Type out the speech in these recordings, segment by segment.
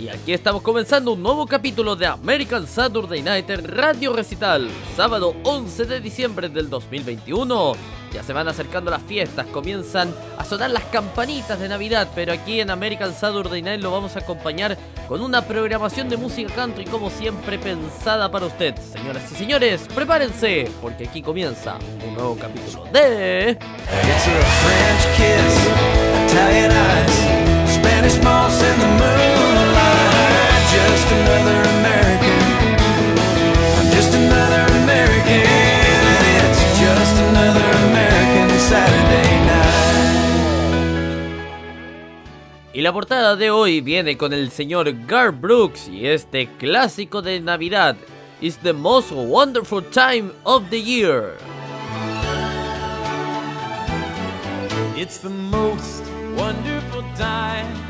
Y aquí estamos comenzando un nuevo capítulo de American Saturday Night Radio Recital, sábado 11 de diciembre del 2021. Ya se van acercando las fiestas, comienzan a sonar las campanitas de Navidad, pero aquí en American Saturday Night lo vamos a acompañar con una programación de música country como siempre pensada para usted. Señoras y señores, prepárense, porque aquí comienza un nuevo capítulo de... French kiss. Just another American. I'm just another American. It's just another American Saturday night. Y la portada de hoy viene con el señor Gar Brooks y este clásico de Navidad. It's the most wonderful time of the year. It's the most wonderful time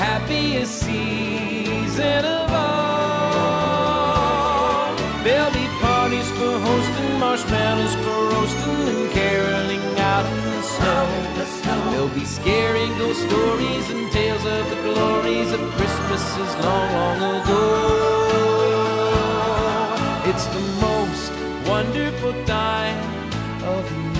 happiest season of all. There'll be parties for hosting, marshmallows for roasting, and caroling out in the snow. There'll be scary ghost stories and tales of the glories of Christmases long, long ago. It's the most wonderful time of year.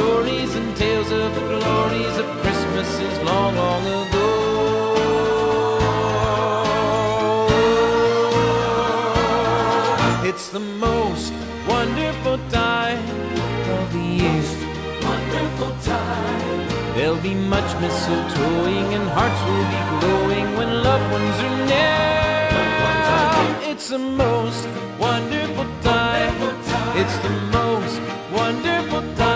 stories and tales of the glories of Christmases long, long ago. It's the most wonderful time of the year. Wonderful time. There'll be much mistletoeing and hearts will be glowing when loved ones are near. It's the most wonderful time. It's the most wonderful time.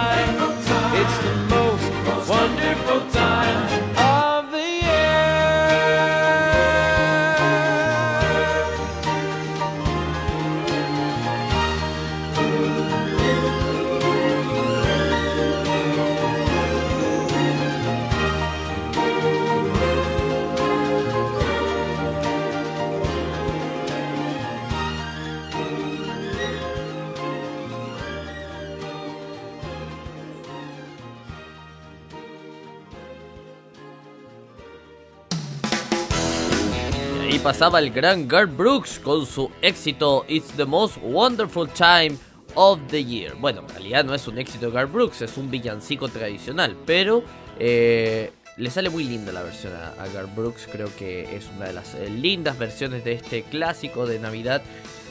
Ahí pasaba el gran Gar Brooks con su éxito It's the most wonderful time of the year. Bueno, en realidad no es un éxito de Gar Brooks, es un villancico tradicional, pero eh, le sale muy linda la versión a, a Gar Brooks. Creo que es una de las eh, lindas versiones de este clásico de Navidad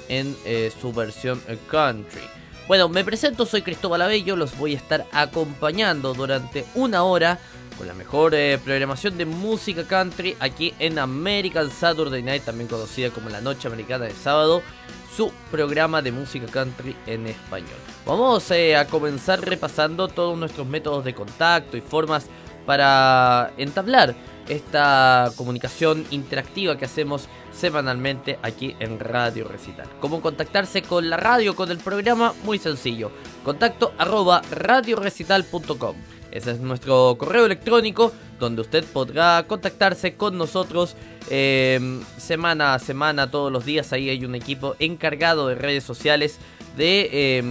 en eh, su versión country. Bueno, me presento, soy Cristóbal Abello, los voy a estar acompañando durante una hora con la mejor eh, programación de música country aquí en American Saturday Night, también conocida como la Noche Americana de Sábado, su programa de música country en español. Vamos eh, a comenzar repasando todos nuestros métodos de contacto y formas para entablar esta comunicación interactiva que hacemos semanalmente aquí en Radio Recital. ¿Cómo contactarse con la radio, con el programa? Muy sencillo. Contacto arroba radiorecital.com. Ese es nuestro correo electrónico donde usted podrá contactarse con nosotros eh, semana a semana, todos los días. Ahí hay un equipo encargado de redes sociales de, eh,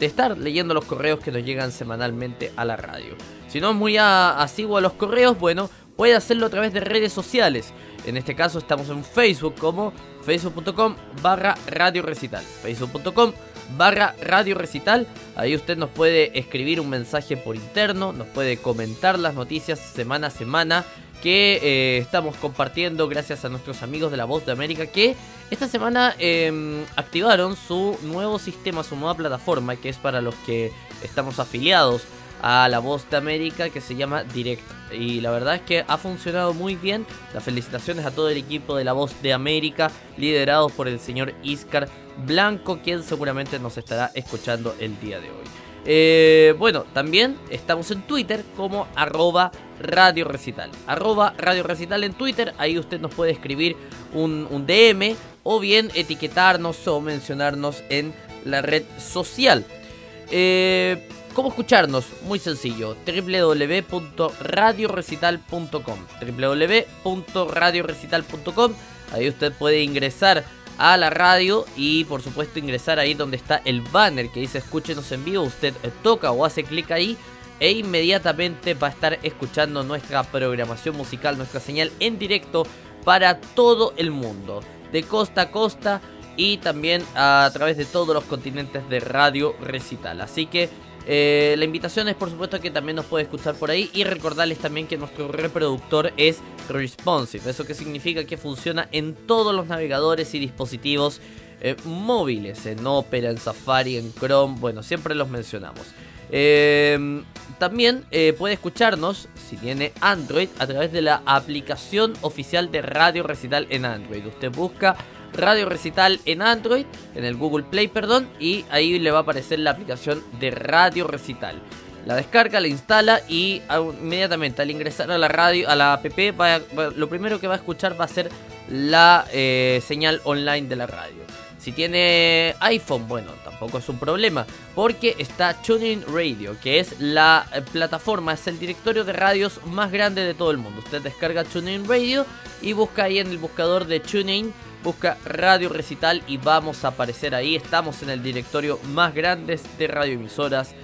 de estar leyendo los correos que nos llegan semanalmente a la radio. Si no es muy asiduo a los correos, bueno, puede hacerlo a través de redes sociales. En este caso estamos en Facebook como facebook.com barra radio recital. Facebook.com barra radio recital. Ahí usted nos puede escribir un mensaje por interno, nos puede comentar las noticias semana a semana que eh, estamos compartiendo gracias a nuestros amigos de la Voz de América que esta semana em, activaron su nuevo sistema, su nueva plataforma que es para los que estamos afiliados a la Voz de América que se llama Direct. Y la verdad es que ha funcionado muy bien. Las felicitaciones a todo el equipo de la Voz de América, liderados por el señor Iscar Blanco, quien seguramente nos estará escuchando el día de hoy. Eh, bueno, también estamos en Twitter como arroba Radio Recital. Arroba Radio Recital en Twitter, ahí usted nos puede escribir un, DM o bien etiquetarnos o mencionarnos en la red social. Eh, ¿Cómo escucharnos? Muy sencillo, www.radiorecital.com www.radiorecital.com Ahí usted puede ingresar a la radio y por supuesto ingresar ahí donde está el banner que dice escúchenos en vivo. Usted eh, toca o hace clic ahí e inmediatamente va a estar escuchando nuestra programación musical, nuestra señal en directo para todo el mundo, de costa a costa y también a través de todos los continentes de Radio Recital. Así que eh, la invitación es por supuesto que también nos puede escuchar por ahí y recordarles también que nuestro reproductor es responsive. Eso que significa que funciona en todos los navegadores y dispositivos eh, móviles, en Opera, en Safari, en Chrome, bueno, siempre los mencionamos. Eh, también puede escucharnos, si tiene Android, a través de la aplicación oficial de Radio Recital en Android. Usted busca Radio Recital en Android, en el Google Play, perdón, y ahí le va a aparecer la aplicación de Radio Recital. La descarga, la instala y inmediatamente al ingresar a la radio, a la app, lo primero que va a escuchar va a ser la eh, señal online de la radio. Si tiene iPhone, bueno, tampoco es un problema, porque está Tuning Radio, que es la eh, plataforma, es el directorio de radios más grande de todo el mundo. Usted descarga Tuning Radio y busca ahí en el buscador de Tuning busca Radio Recital y vamos a aparecer ahí. Estamos en el directorio más grande de radioemisoras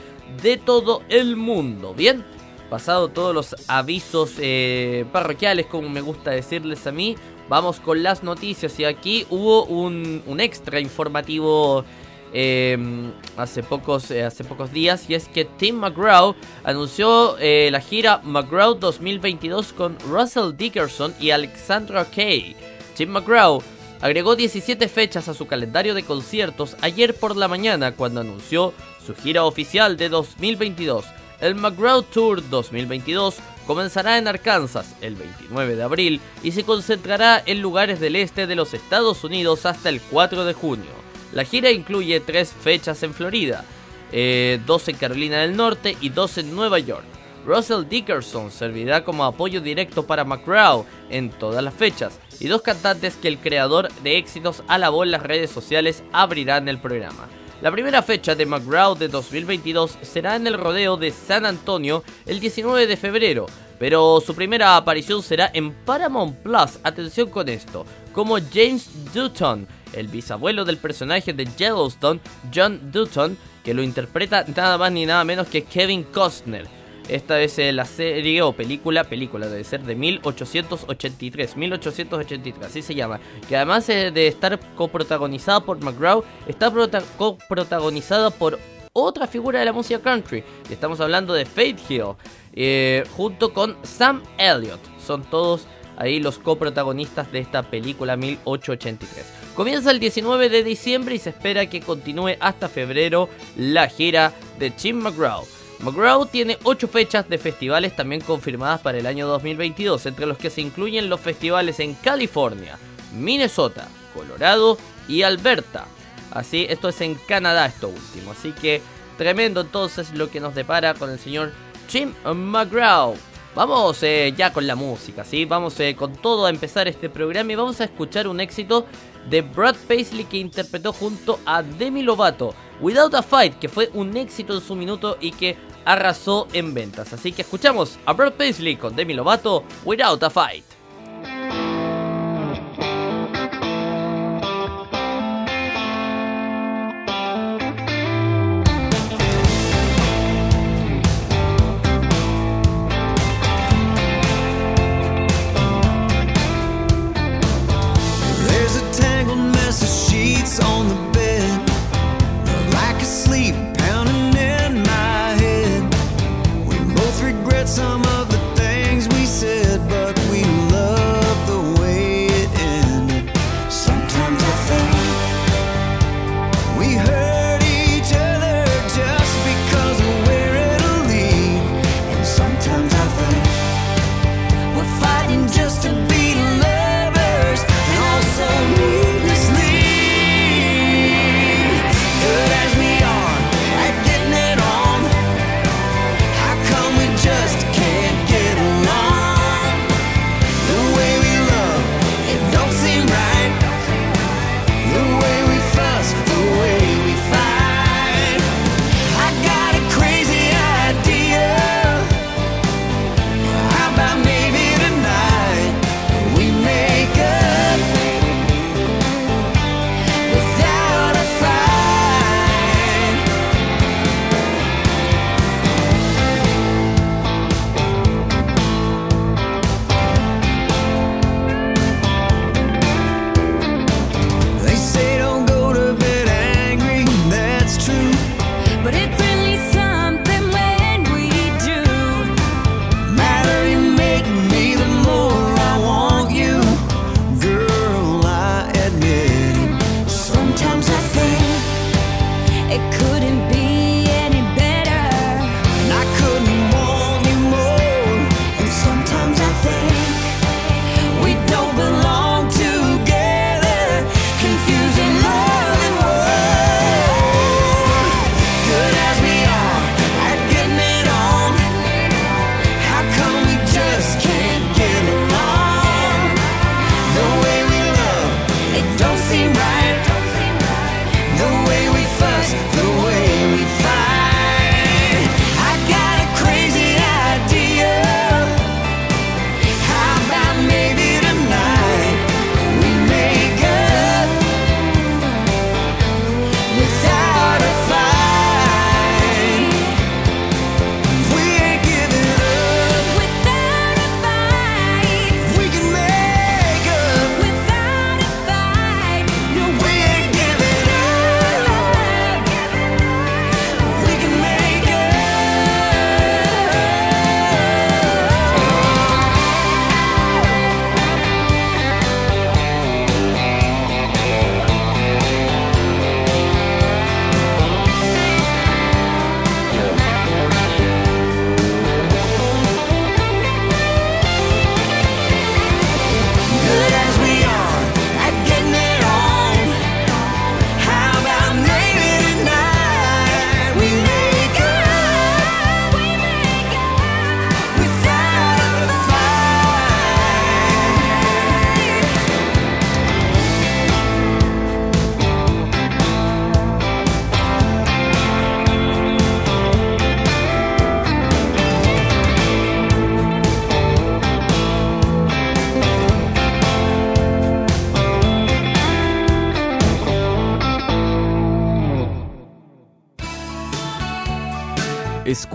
de todo el mundo. Bien, pasado todos los avisos eh, parroquiales, como me gusta decirles a mí, vamos con las noticias. Y aquí hubo un, extra informativo. Em, hace, pocos, eh, hace pocos días y es que Tim McGraw anunció eh, la gira McGraw 2022 con Russell Dickerson y Alexandra Kay. Tim McGraw agregó 17 fechas a su calendario de conciertos ayer por la mañana cuando anunció su gira oficial de 2022. El McGraw Tour 2022 comenzará en Arkansas el 29 de abril y se concentrará en lugares del este de los Estados Unidos hasta el 4 de junio. La gira incluye tres fechas en Florida, eh, dos en Carolina del Norte y dos en Nueva York. Russell Dickerson servirá como apoyo directo para McGraw en todas las fechas y dos cantantes que el creador de éxitos alabó en las redes sociales abrirán el programa. La primera fecha de McGraw de 2022 será en el rodeo de San Antonio el 19 de febrero, pero su primera aparición será en Paramount Plus, atención con esto, como James Dutton, el bisabuelo del personaje de Yellowstone, John Dutton, que lo interpreta nada más ni nada menos que Kevin Costner. Esta es la serie o película, película debe ser de 1883, 1883, así se llama. Que además de estar coprotagonizada por McGraw, está coprotagonizada por otra figura de la música country. Estamos hablando de Faith Hill, eh, junto con Sam Elliott. Son todos ahí los coprotagonistas de esta película 1883. Comienza el 19 de diciembre y se espera que continúe hasta febrero la gira de Jim McGraw. McGraw tiene 8 fechas de festivales también confirmadas para el año 2022, entre los que se incluyen los festivales en California, Minnesota, Colorado y Alberta. Así, esto es en Canadá, esto último. Así que tremendo entonces lo que nos depara con el señor Jim McGraw. Vamos eh, ya con la música, ¿sí? Vamos eh, con todo a empezar este programa y vamos a escuchar un éxito de Brad Paisley que interpretó junto a Demi Lovato, Without a Fight, que fue un éxito en su minuto y que arrasó en ventas. Así que escuchamos a Brad Paisley con Demi Lovato, Without a Fight.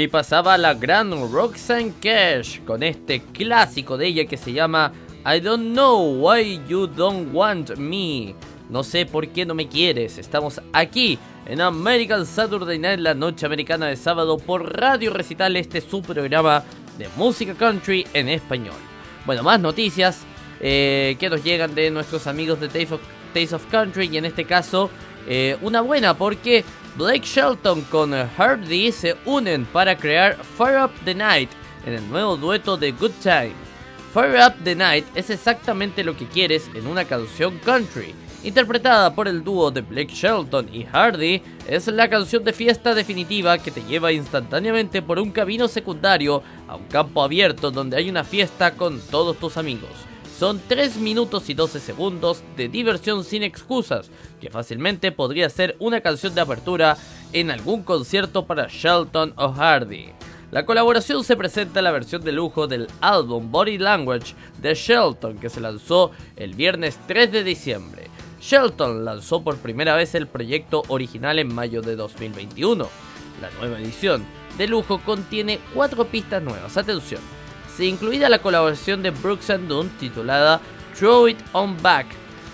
Y pasaba la gran Roxanne Cash con este clásico de ella que se llama I don't know why you don't want me. No sé por qué no me quieres. Estamos aquí en American Saturday Night, la noche americana de sábado por Radio Recital, este su programa de música country en español. Bueno, más noticias eh, que nos llegan de nuestros amigos de Taste of, Country y en este caso eh, una buena porque Blake Shelton con Hardy se unen para crear Fire Up the Night en el nuevo dueto de Good Time. Fire Up the Night es exactamente lo que quieres en una canción country. Interpretada por el dúo de Blake Shelton y Hardy, es la canción de fiesta definitiva que te lleva instantáneamente por un camino secundario a un campo abierto donde hay una fiesta con todos tus amigos. Son 3 minutos y 12 segundos de diversión sin excusas, que fácilmente podría ser una canción de apertura en algún concierto para Shelton o Hardy. La colaboración se presenta en la versión de lujo del álbum Body Language de Shelton que se lanzó el viernes 3 de diciembre. Shelton lanzó por primera vez el proyecto original en mayo de 2021. La nueva edición de lujo contiene cuatro pistas nuevas. Atención, incluida la colaboración de Brooks and Dunn titulada Throw It On Back,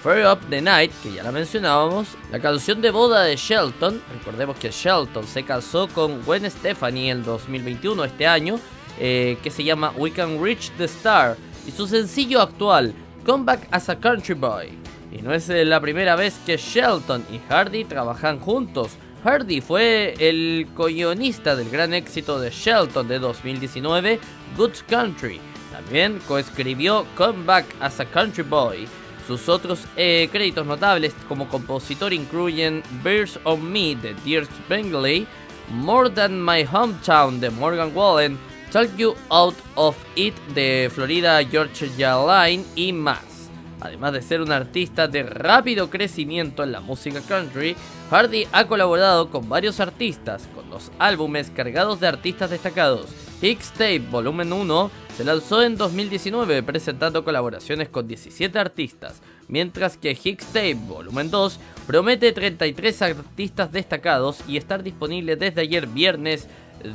Fire Up the Night, que ya la mencionábamos, la canción de boda de Shelton, recordemos que Shelton se casó con Gwen Stefani en 2021, este año, eh, que se llama We Can Reach the Star, y su sencillo actual, Come Back as a Country Boy. Y no es la primera vez que Shelton y Hardy trabajan juntos, Hardy fue el co-guionista del gran éxito de Shelton de 2019, Good Country. También coescribió Come Back as a Country Boy. Sus otros eh, créditos notables como compositor incluyen Bears on Me de Dears Bengley, More Than My Hometown de Morgan Wallen, Talk You Out of It de Florida Georgia Line y más. Además de ser un artista de rápido crecimiento en la música country, Hardy ha colaborado con varios artistas, con dos álbumes cargados de artistas destacados. Hicks Tape Volumen 1 se lanzó en 2019 presentando colaboraciones con 17 artistas, mientras que Hicks Tape Volumen 2 promete 33 artistas destacados y estar disponible desde ayer viernes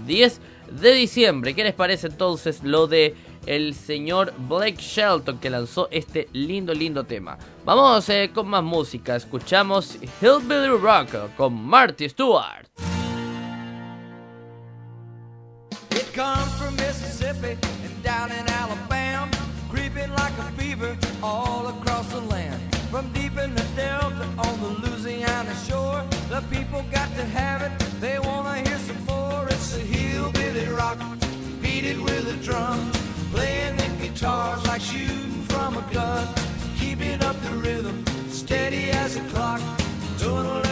10 de diciembre. ¿Qué les parece entonces lo de el señor Blake Shelton que lanzó este lindo, lindo tema. Vamos eh, con más música. Escuchamos Hillbilly Rock con Marty Stewart. It comes from Mississippi and down in Alabama, creeping like a fever all across the land. From deep in the Delta on the Louisiana shore, the people got to have it. Beat with a drum. Playing the guitars like shooting from a gun. Keeping up the rhythm, steady as a clock. Doing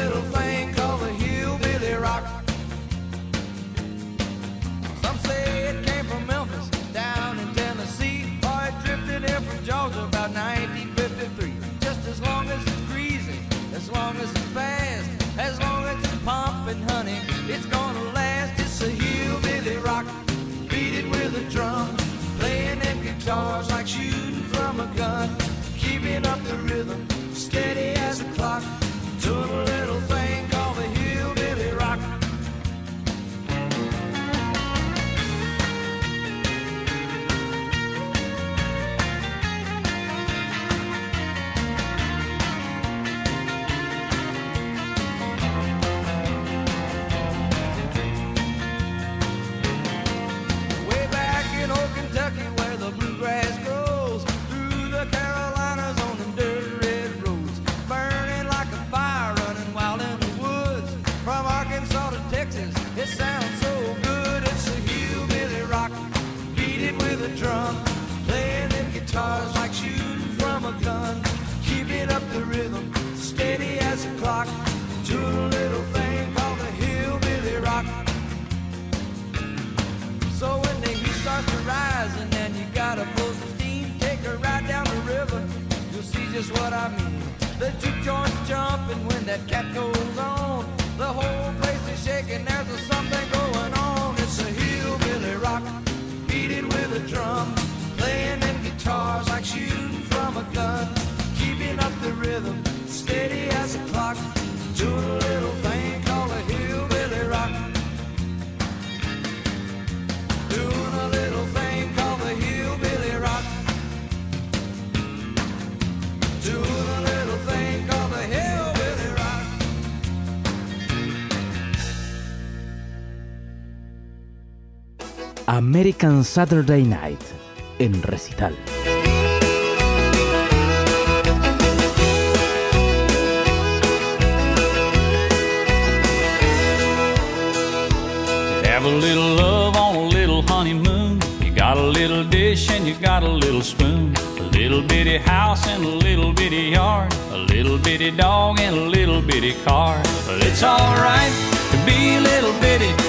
American Saturday Night en recital. Have a little love on a little honeymoon. You got a little dish and you got a little spoon. A little bitty house and a little bitty yard. A little bitty dog and a little bitty car. But it's alright to be a little bitty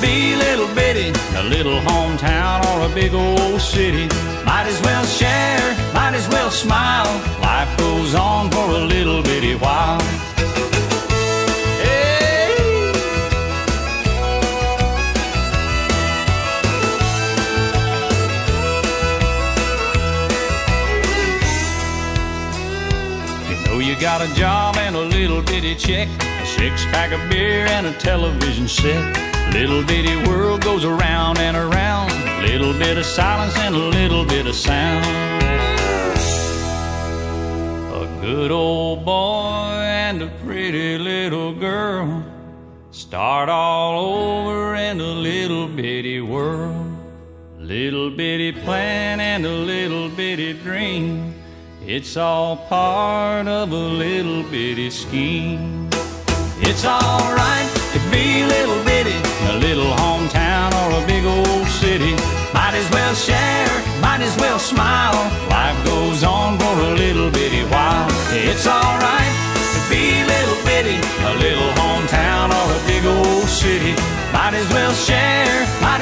be little bitty, a little hometown or a big old city. Might as well share, might as well smile. Life goes on for a little bitty while. You know you got a job and a little bitty check, a six pack of beer and a television set. Little bitty world goes around and around, little bit of silence and a little bit of sound. A good old boy and a pretty little girl start all over in a little bitty world. Little bitty plan and a little bitty dream. It's all part of a little bitty scheme. It's alright to be little bitty a little hometown or a big old city. Might as well share, might as well smile. Life goes on for a little bitty while. It's alright to be a little bitty a little hometown or a big old city. Might as well share, might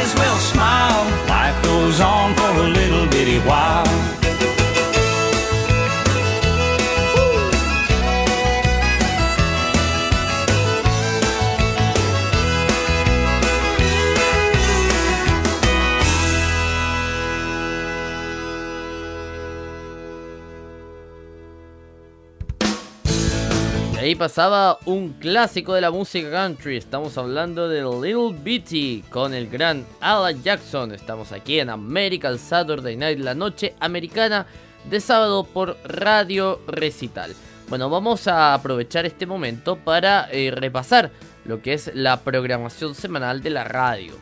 pasaba un clásico de la música country. Estamos hablando de Little Bitty con el gran Alan Jackson. Estamos aquí en American Saturday Night, la noche americana de sábado por Radio Recital. Bueno, vamos a aprovechar este momento para eh, repasar lo que es la programación semanal de la radio.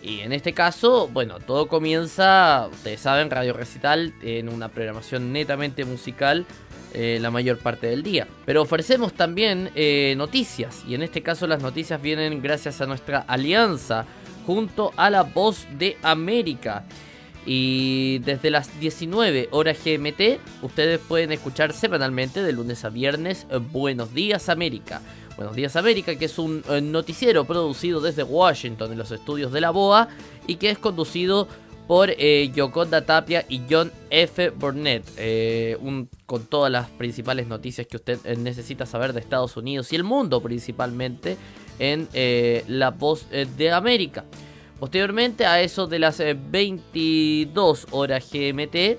Y en este caso, bueno, todo comienza, ustedes saben, Radio Recital en una programación netamente musical eh, la mayor parte del día. Pero ofrecemos también eh, noticias y en este caso las noticias vienen gracias a nuestra alianza junto a la Voz de América. Y desde las 19 horas GMT ustedes pueden escuchar semanalmente de lunes a viernes eh, Buenos Días América. Buenos Días América, que es un noticiero producido desde Washington en los estudios de la BOA y que es conducido por eh, Yoconda Tapia y John F. Burnett, eh, con todas las principales noticias que usted eh, necesita saber de Estados Unidos y el mundo principalmente en eh, La Voz de América. Posteriormente a eso de las eh, 22 horas GMT,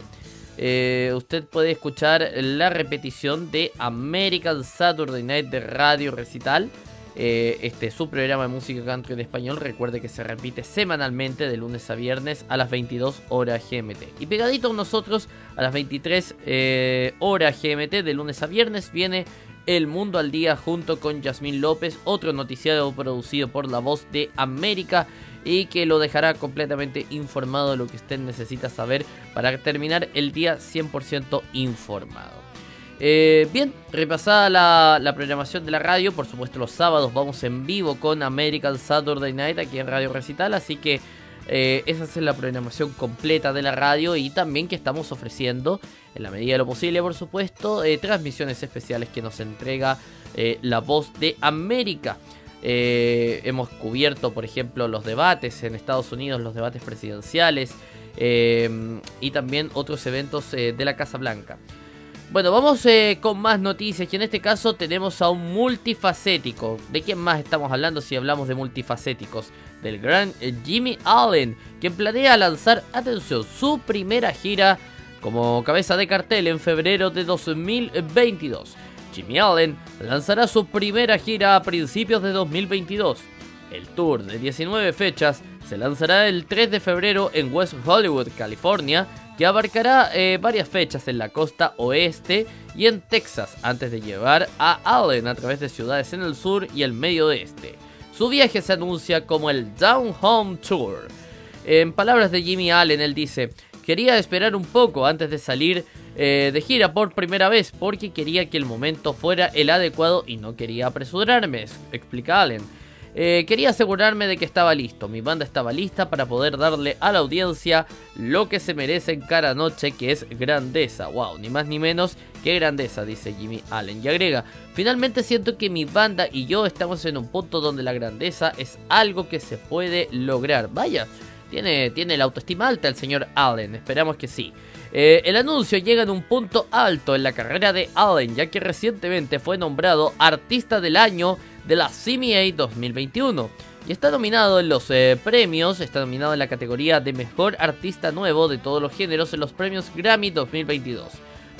usted puede escuchar la repetición de American Saturday Night de Radio Recital. Eh, este es su programa de música country en español. Recuerde que se repite semanalmente de lunes a viernes a las 22 horas GMT. Y pegadito a nosotros a las 23 eh, horas GMT de lunes a viernes viene El Mundo al Día junto con Yasmín López, otro noticiado producido por La Voz de América y que lo dejará completamente informado de lo que usted necesita saber para terminar el día 100% informado. Eh, bien, repasada la, programación de la radio, por supuesto los sábados vamos en vivo con American Saturday Night aquí en Radio Recital, así que eh, esa es la programación completa de la radio y también que estamos ofreciendo, en la medida de lo posible por supuesto, eh, transmisiones especiales que nos entrega la voz de América. Hemos cubierto, por ejemplo, los debates en Estados Unidos, los debates presidenciales y también otros eventos de la Casa Blanca. Bueno, vamos eh, con más noticias y en este caso tenemos a un multifacético. ¿De quién más estamos hablando si hablamos de multifacéticos? Del gran eh, Jimmy Allen, quien planea lanzar, atención, su primera gira como cabeza de cartel en febrero de 2022. Jimmy Allen lanzará su primera gira a principios de 2022. El tour de 19 fechas se lanzará el 3 de febrero en West Hollywood, California, que abarcará eh, varias fechas en la costa oeste y en Texas, antes de llevar a Allen a través de ciudades en el sur y el medio oeste. Su viaje se anuncia como el Down Home Tour. En palabras de Jimmy Allen, él dice, quería esperar un poco antes de salir eh, de gira por primera vez porque quería que el momento fuera el adecuado y no quería apresurarme, explica Allen. Eh, quería asegurarme de que estaba listo, mi banda estaba lista para poder darle a la audiencia lo que se merece en cada noche, que es grandeza. Wow, ni más ni menos que grandeza, dice Jimmy Allen. Y agrega, finalmente siento que mi banda y yo estamos en un punto donde la grandeza es algo que se puede lograr. Vaya, tiene, tiene la autoestima alta el señor Allen, esperamos que sí. Eh, el anuncio llega en un punto alto en la carrera de Allen, ya que recientemente fue nombrado Artista del Año de la CMA 2021. Y está nominado en los eh, premios, está nominado en la categoría de Mejor Artista Nuevo de todos los géneros en los premios Grammy 2022.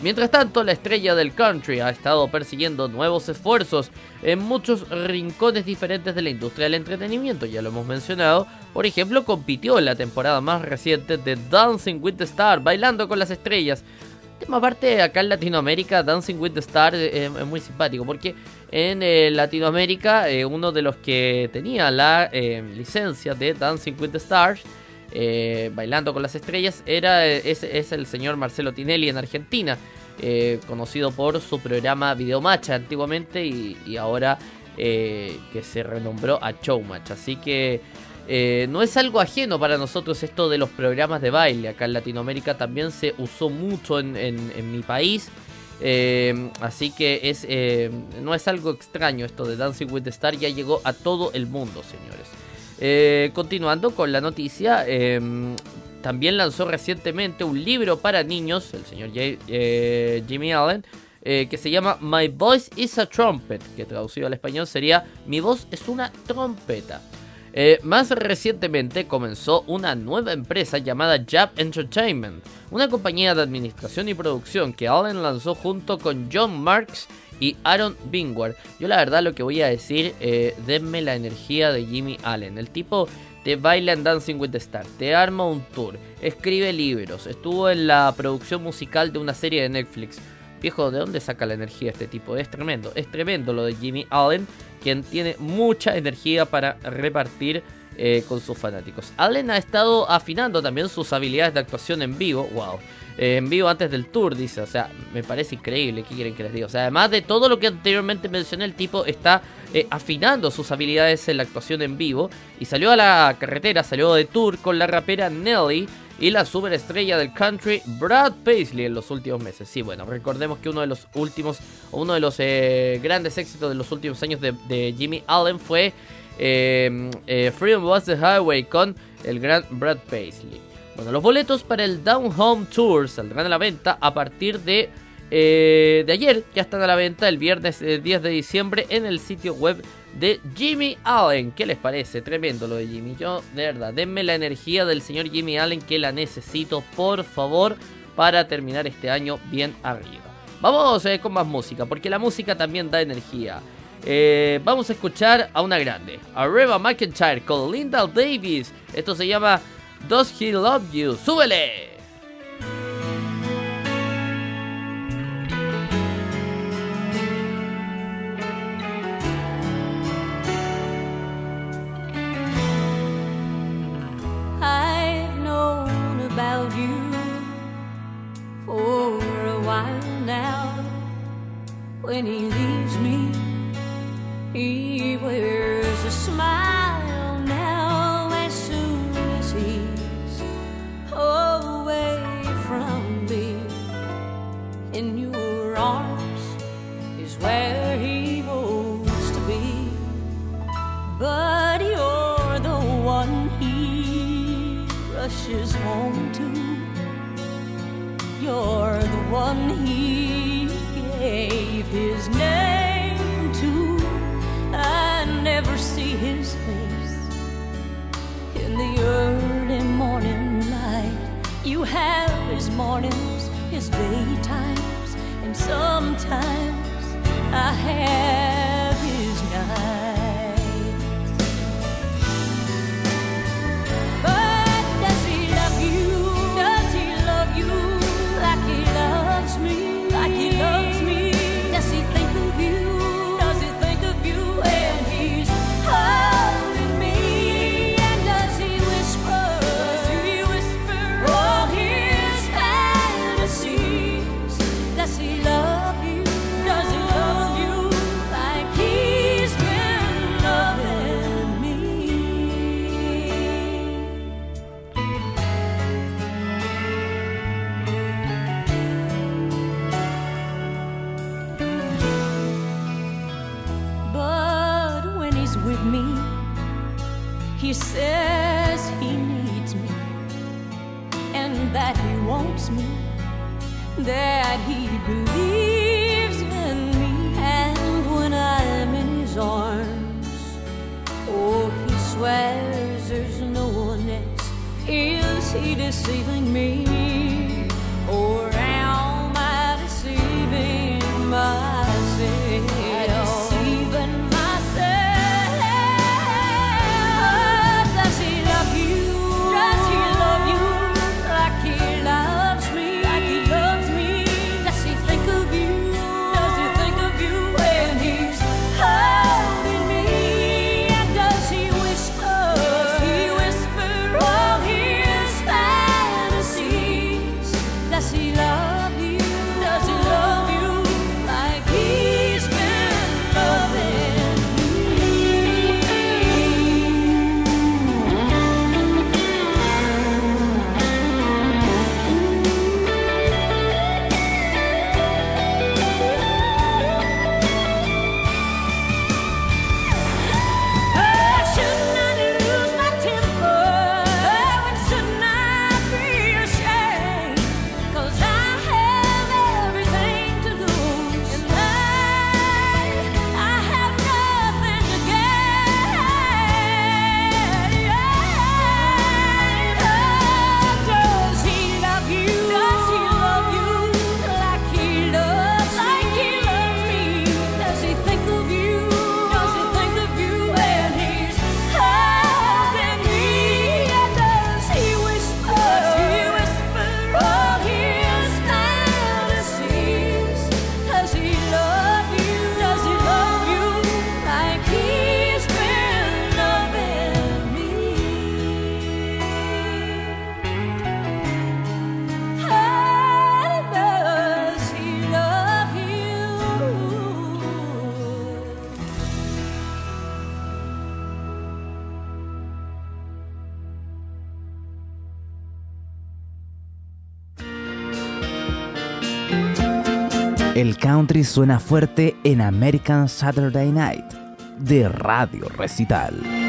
Mientras tanto, la estrella del country ha estado persiguiendo nuevos esfuerzos en muchos rincones diferentes de la industria del entretenimiento, ya lo hemos mencionado. Por ejemplo, compitió en la temporada más reciente de Dancing with the Stars, bailando con las estrellas. Tema aparte, acá en Latinoamérica, Dancing with the Stars eh, es muy simpático, porque en eh, Latinoamérica eh, uno de los que tenía la licencia de Dancing with the Stars eh, bailando con las Estrellas, era, es, es el señor Marcelo Tinelli en Argentina, eh, conocido por su programa Videomatch antiguamente y, ahora eh, que se renombró a Showmatch. Así que no es algo ajeno para nosotros esto de los programas de baile. Acá en Latinoamérica también se usó mucho en, mi país. así que es, no es algo extraño esto de Dancing with the Star, ya llegó a todo el mundo, señores. Eh, continuando con la noticia, em, también lanzó recientemente un libro para niños, el señor eh, Jimmy Allen, eh, que se llama My Voice is a Trumpet, que traducido al español sería Mi voz es una trompeta. Más recientemente comenzó una nueva empresa llamada Jab Entertainment, una compañía de administración y producción que Allen lanzó junto con John Marks y Aaron Bingward. Yo la verdad lo que voy a decir, eh, denme la energía de Jimmy Allen. El tipo te baila en Dancing with the Stars, te arma un tour, escribe libros, estuvo en la producción musical de una serie de Netflix. Viejo, ¿de dónde saca la energía este tipo? Es tremendo, es tremendo lo de Jimmy Allen, quien tiene mucha energía para repartir eh, con sus fanáticos. Allen ha estado afinando también sus habilidades de actuación en vivo, wow. Eh, en vivo antes del tour, dice. O sea, me parece increíble. ¿Qué quieren que les diga? O sea, además de todo lo que anteriormente mencioné, el tipo está eh, afinando sus habilidades en la actuación en vivo. Y salió a la carretera, salió de tour con la rapera Nelly y la superestrella del country Brad Paisley en los últimos meses. Sí, bueno, recordemos que uno de los últimos, uno de los eh, grandes éxitos de los últimos años de, Jimmy Allen fue Freedom Was the Highway con el gran Brad Paisley. Bueno, los boletos para el Down Home Tour saldrán a la venta a partir de, eh, de ayer. Ya están a la venta el viernes 10 eh, de diciembre en el sitio web de Jimmy Allen. ¿Qué les parece? Tremendo lo de Jimmy. Yo, de verdad, denme la energía del señor Jimmy Allen que la necesito, por favor, para terminar este año bien arriba. Vamos eh, con más música, porque la música también da energía. vamos a escuchar a una grande, a Reba McIntyre con Linda Davis. Esto se llama Does He Love You? ¡Súbele! He says he needs me and that he wants me, that he believes in me. And when I'm in his arms, oh, he swears there's no one else. Is he deceiving me? country suena fuerte en American Saturday Night de Radio Recital.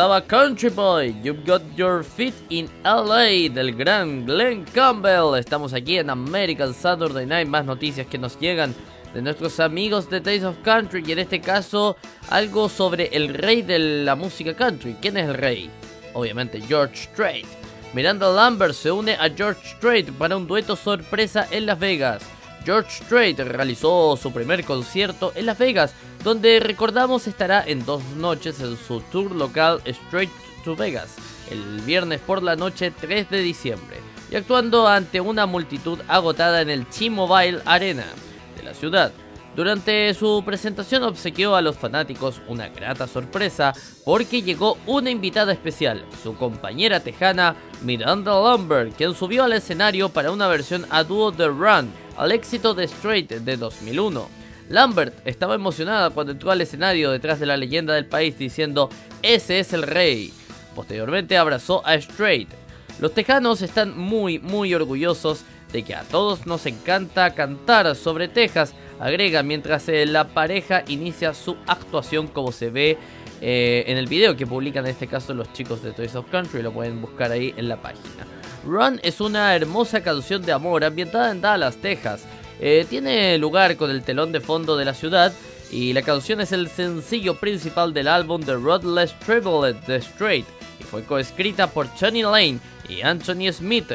Country Boy, You've Got Your Feet in LA del gran Glenn Campbell. Estamos aquí en American Saturday Night, más noticias que nos llegan de nuestros amigos de Taste of Country y en este caso algo sobre el rey de la música country. ¿Quién es el rey? Obviamente George Strait. Miranda Lambert se une a George Strait para un dueto sorpresa en Las Vegas. George Strait realizó su primer concierto en Las Vegas, donde recordamos estará en dos noches en su tour local Straight to Vegas, el viernes por la noche 3 de diciembre, y actuando ante una multitud agotada en el T-Mobile Arena de la ciudad. Durante su presentación obsequió a los fanáticos una grata sorpresa porque llegó una invitada especial, su compañera tejana Miranda Lambert, quien subió al escenario para una versión a dúo de Run, al éxito de Straight de 2001. Lambert estaba emocionada cuando entró al escenario detrás de la leyenda del país diciendo ese es el rey. Posteriormente abrazó a Straight. Los tejanos están muy muy orgullosos de que a todos nos encanta cantar sobre Texas, agrega mientras eh, la pareja inicia su actuación como se ve eh, en el video que publican en este caso los chicos de Toys of Country, lo pueden buscar ahí en la página. Run es una hermosa canción de amor ambientada en Dallas, Texas. Eh, tiene lugar con el telón de fondo de la ciudad y la canción es el sencillo principal del álbum The Rodless Triplet The Straight y fue coescrita por Johnny Lane y Anthony Smith.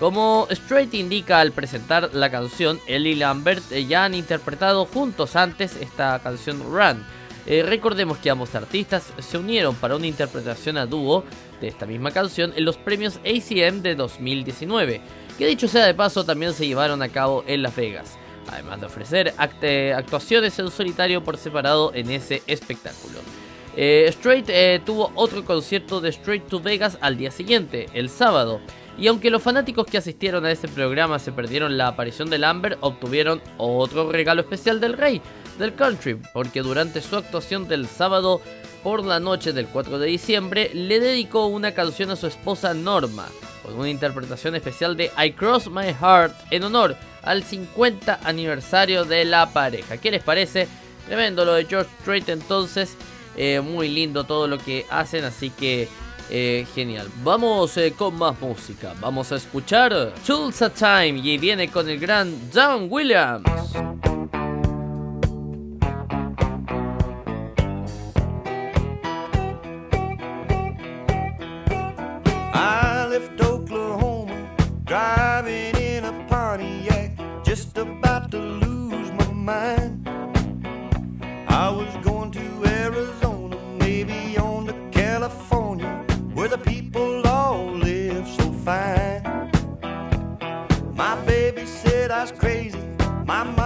Como Straight indica al presentar la canción, él y Lambert eh, ya han interpretado juntos antes esta canción Run. Eh, recordemos que ambos artistas se unieron para una interpretación a dúo de esta misma canción en los premios ACM de 2019, que dicho sea de paso también se llevaron a cabo en Las Vegas, además de ofrecer acte- actuaciones en solitario por separado en ese espectáculo. Eh, Straight eh, tuvo otro concierto de Straight to Vegas al día siguiente, el sábado. Y aunque los fanáticos que asistieron a ese programa se perdieron la aparición de Lambert, obtuvieron otro regalo especial del rey del country, porque durante su actuación del sábado por la noche del 4 de diciembre le dedicó una canción a su esposa Norma, con una interpretación especial de I Cross My Heart en honor al 50 aniversario de la pareja. ¿Qué les parece? Tremendo lo de George Strait entonces. Eh, muy lindo todo lo que hacen, así que eh, genial. Vamos eh, con más música. Vamos a escuchar Tulsa Time y viene con el gran John Williams. Left Oklahoma, driving in a Pontiac, just about to lose my mind. I was going to Arizona, maybe on to California, where the people all live so fine. My baby said I was crazy, my mama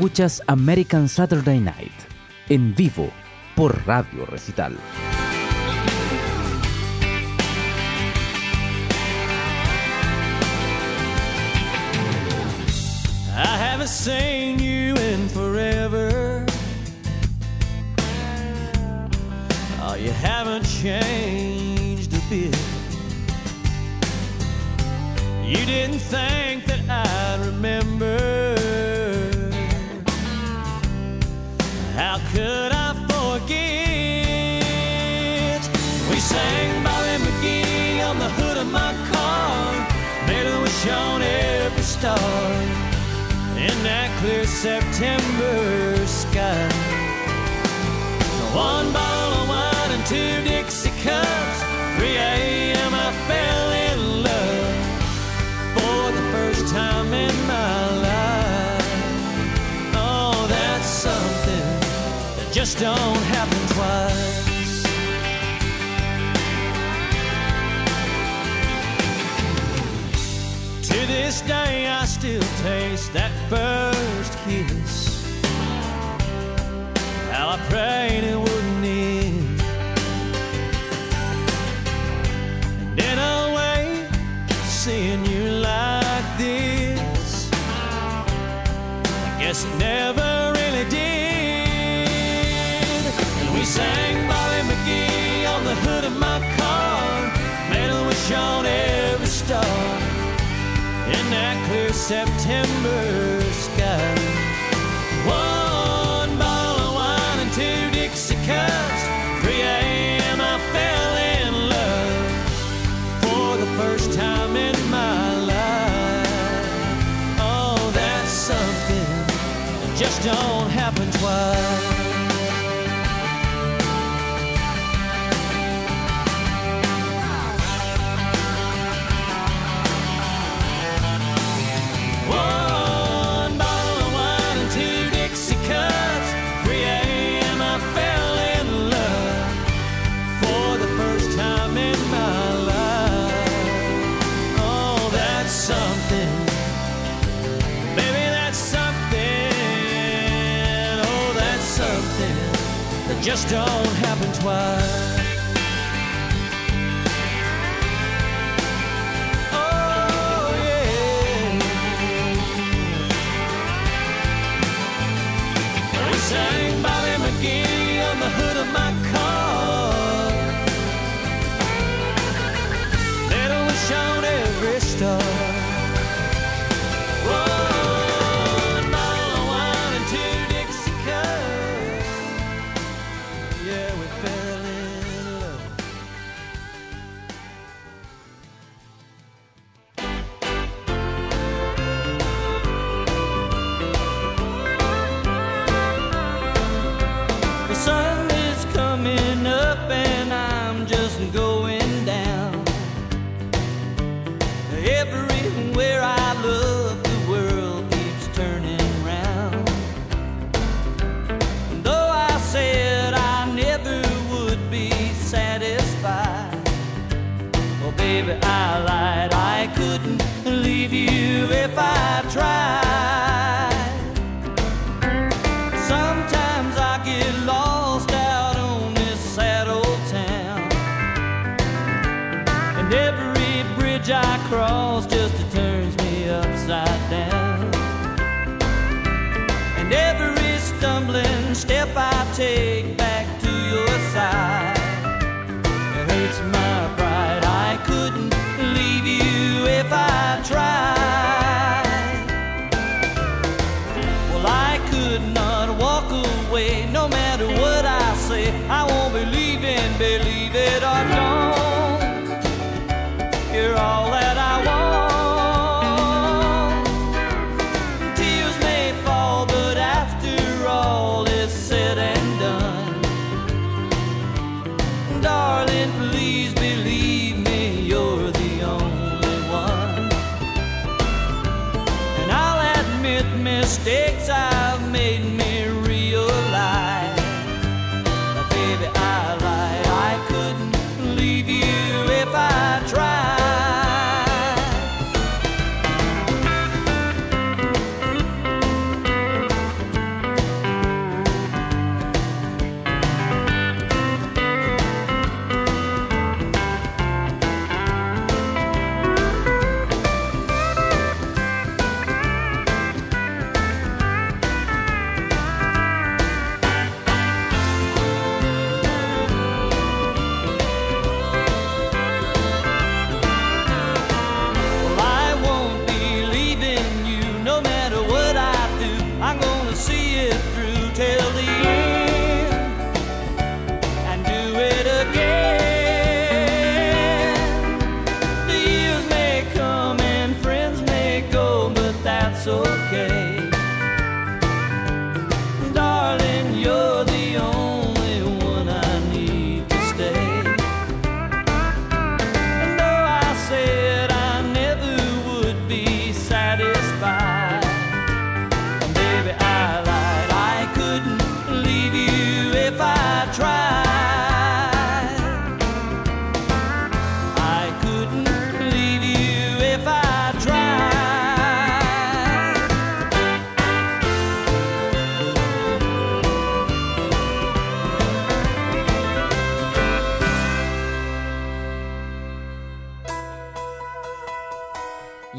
Escuchas American Saturday Night en vivo por Radio Recital. I haven't seen you in forever. Oh, you haven't changed a bit. You didn't think that I'd remember. could I forget? We sang Bobby McGee on the hood of my car. Later we shone every star in that clear September sky. One don't happen twice. To this day, I still taste that first kiss. How I prayed it would. September. that just don't happen twice.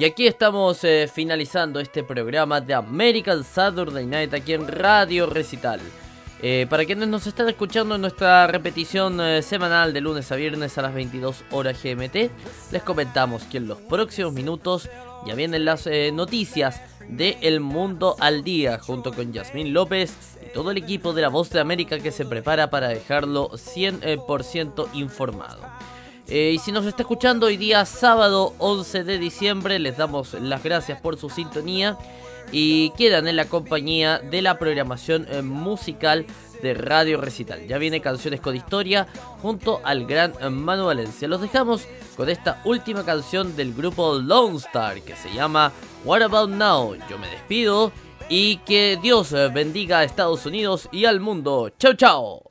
Y aquí estamos eh, finalizando este programa de American Saturday Night aquí en Radio Recital. Eh, para quienes nos están escuchando en nuestra repetición eh, semanal de lunes a viernes a las 22 horas GMT, les comentamos que en los próximos minutos ya vienen las noticias de El Mundo al Día junto con Yasmín López y todo el equipo de La Voz de América que se prepara para dejarlo 100% informado. Eh, y si nos está escuchando hoy día sábado 11 de diciembre, les damos las gracias por su sintonía y quedan en la compañía de la programación eh, musical de Radio Recital. Ya viene Canciones con Historia junto al gran eh, Manu Valencia. Los dejamos con esta última canción del grupo Lone Star que se llama What About Now. Yo me despido y que Dios bendiga a Estados Unidos y al mundo. Chao, chao.